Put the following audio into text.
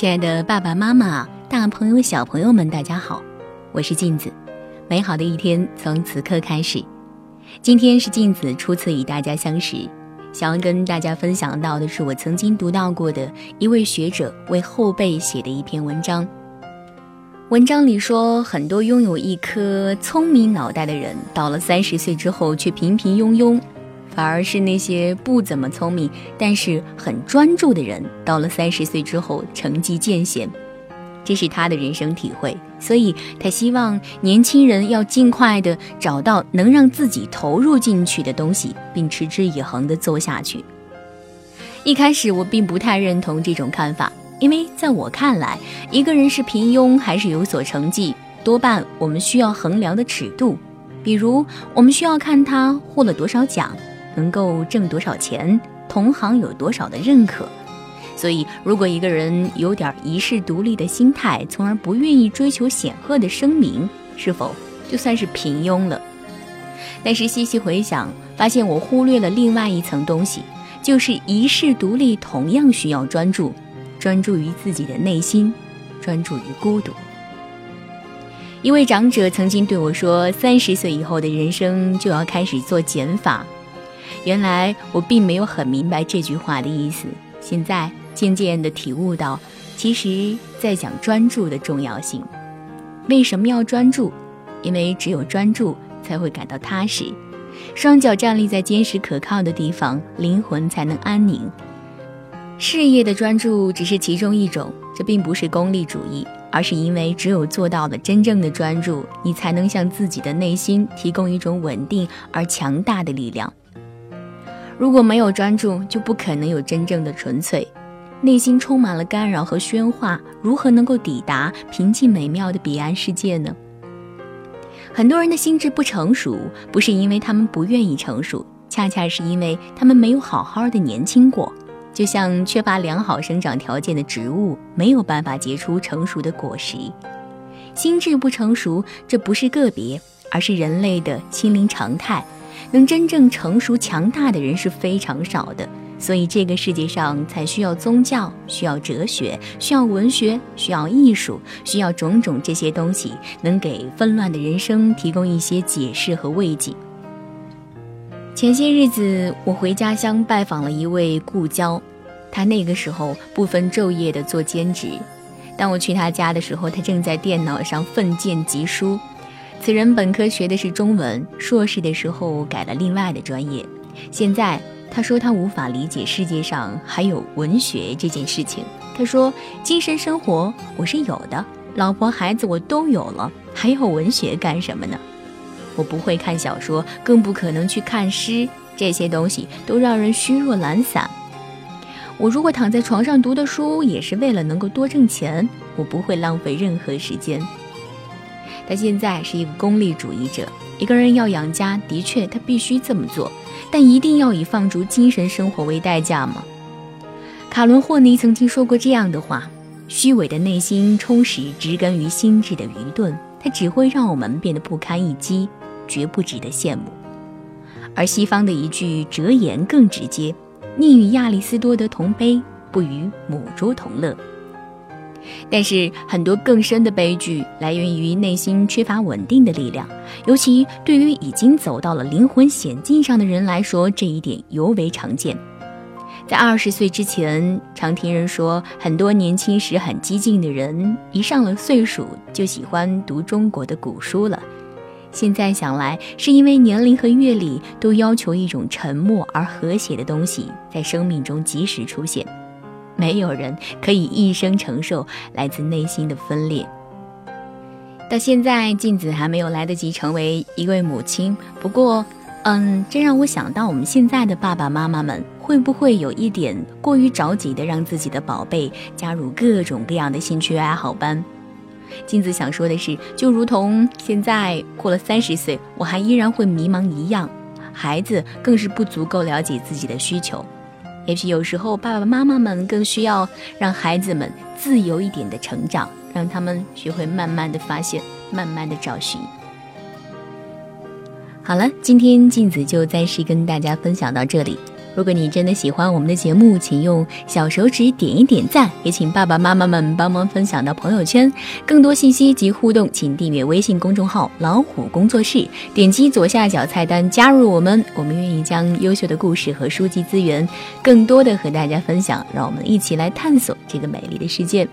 亲爱的爸爸妈妈、大朋友、小朋友们，大家好，我是镜子。美好的一天从此刻开始。今天是镜子初次与大家相识，想要跟大家分享到的是我曾经读到过的一位学者为后辈写的一篇文章。文章里说，很多拥有一颗聪明脑袋的人，到了三十岁之后却平平庸庸。反而是那些不怎么聪明，但是很专注的人，到了三十岁之后成绩渐显，这是他的人生体会。所以他希望年轻人要尽快的找到能让自己投入进去的东西，并持之以恒的做下去。一开始我并不太认同这种看法，因为在我看来，一个人是平庸还是有所成绩，多半我们需要衡量的尺度，比如我们需要看他获了多少奖。能够挣多少钱，同行有多少的认可，所以如果一个人有点遗世独立的心态，从而不愿意追求显赫的声名，是否就算是平庸了？但是细细回想，发现我忽略了另外一层东西，就是遗世独立同样需要专注，专注于自己的内心，专注于孤独。一位长者曾经对我说：“三十岁以后的人生就要开始做减法。”原来我并没有很明白这句话的意思，现在渐渐地体悟到，其实在讲专注的重要性。为什么要专注？因为只有专注才会感到踏实，双脚站立在坚实可靠的地方，灵魂才能安宁。事业的专注只是其中一种，这并不是功利主义，而是因为只有做到了真正的专注，你才能向自己的内心提供一种稳定而强大的力量。如果没有专注，就不可能有真正的纯粹。内心充满了干扰和喧哗，如何能够抵达平静美妙的彼岸世界呢？很多人的心智不成熟，不是因为他们不愿意成熟，恰恰是因为他们没有好好的年轻过。就像缺乏良好生长条件的植物，没有办法结出成熟的果实。心智不成熟，这不是个别，而是人类的心灵常态。能真正成熟强大的人是非常少的，所以这个世界上才需要宗教，需要哲学，需要文学，需要艺术，需要种种这些东西，能给纷乱的人生提供一些解释和慰藉。前些日子，我回家乡拜访了一位故交，他那个时候不分昼夜的做兼职。当我去他家的时候，他正在电脑上奋剑疾书。此人本科学的是中文，硕士的时候改了另外的专业。现在他说他无法理解世界上还有文学这件事情。他说精神生活我是有的，老婆孩子我都有了，还要文学干什么呢？我不会看小说，更不可能去看诗，这些东西都让人虚弱懒散。我如果躺在床上读的书，也是为了能够多挣钱，我不会浪费任何时间。他现在是一个功利主义者。一个人要养家，的确他必须这么做，但一定要以放逐精神生活为代价吗？卡伦霍尼曾经说过这样的话：虚伪的内心充实植根于心智的愚钝，它只会让我们变得不堪一击，绝不值得羡慕。而西方的一句哲言更直接：宁与亚里士多德同悲，不与母猪同乐。但是很多更深的悲剧来源于内心缺乏稳定的力量，尤其对于已经走到了灵魂险境上的人来说，这一点尤为常见。在二十岁之前，常听人说，很多年轻时很激进的人，一上了岁数就喜欢读中国的古书了。现在想来，是因为年龄和阅历都要求一种沉默而和谐的东西在生命中及时出现。没有人可以一生承受来自内心的分裂。到现在，静子还没有来得及成为一位母亲。不过，嗯，这让我想到，我们现在的爸爸妈妈们会不会有一点过于着急的让自己的宝贝加入各种各样的兴趣爱好班？静子想说的是，就如同现在过了三十岁，我还依然会迷茫一样，孩子更是不足够了解自己的需求。也许有时候，爸爸妈妈们更需要让孩子们自由一点的成长，让他们学会慢慢的发现，慢慢的找寻。好了，今天镜子就暂时跟大家分享到这里。如果你真的喜欢我们的节目，请用小手指点一点赞，也请爸爸妈妈们帮忙分享到朋友圈。更多信息及互动，请订阅微信公众号“老虎工作室”，点击左下角菜单加入我们。我们愿意将优秀的故事和书籍资源，更多的和大家分享。让我们一起来探索这个美丽的世界。